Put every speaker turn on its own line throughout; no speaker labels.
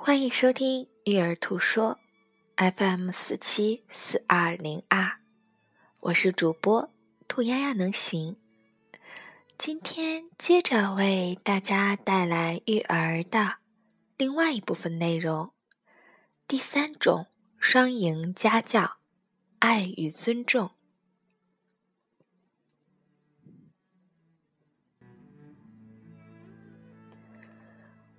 欢迎收听《育儿兔说》FM 四七四二零二，我是主播兔丫丫能行。今天接着为大家带来育儿的另外一部分内容，第三种双赢家教——爱与尊重。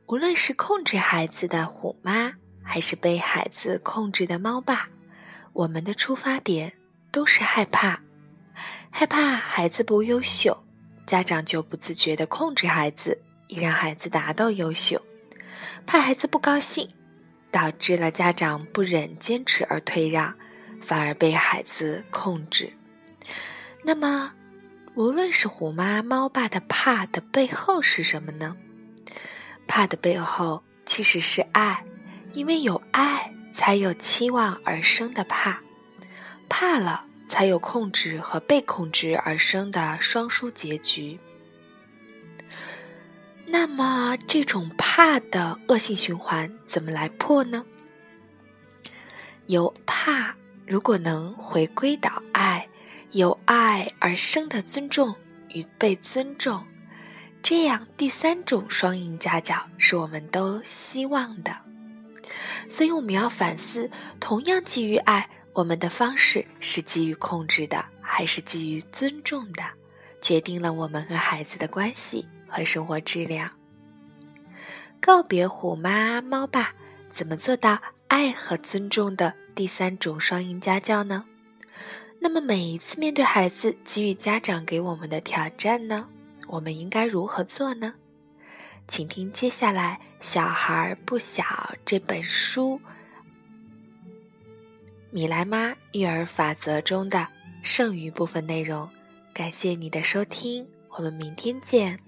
无论是控制孩子的虎妈，还是被孩子控制的猫爸，我们的出发点都是害怕，害怕孩子不优秀，家长就不自觉地控制孩子，以让孩子达到优秀；怕孩子不高兴，导致了家长不忍坚持而退让，反而被孩子控制。那么，无论是虎妈、猫爸的怕的背后是什么呢？怕的背后其实是爱，因为有爱才有期望而生的怕，怕了才有控制和被控制而生的双输结局。那么，这种怕的恶性循环怎么来破呢？由怕如果能回归到爱，由爱而生的尊重与被尊重。这样，第三种双赢家教是我们都希望的，所以我们要反思：同样基于爱，我们的方式是基于控制的，还是基于尊重的，决定了我们和孩子的关系和生活质量。告别虎妈猫爸，怎么做到爱和尊重的第三种双赢家教呢？那么，每一次面对孩子给予家长给我们的挑战呢？我们应该如何做呢？请听接下来《小孩不小》这本书米莱妈育儿法则中的剩余部分内容。感谢你的收听，我们明天见。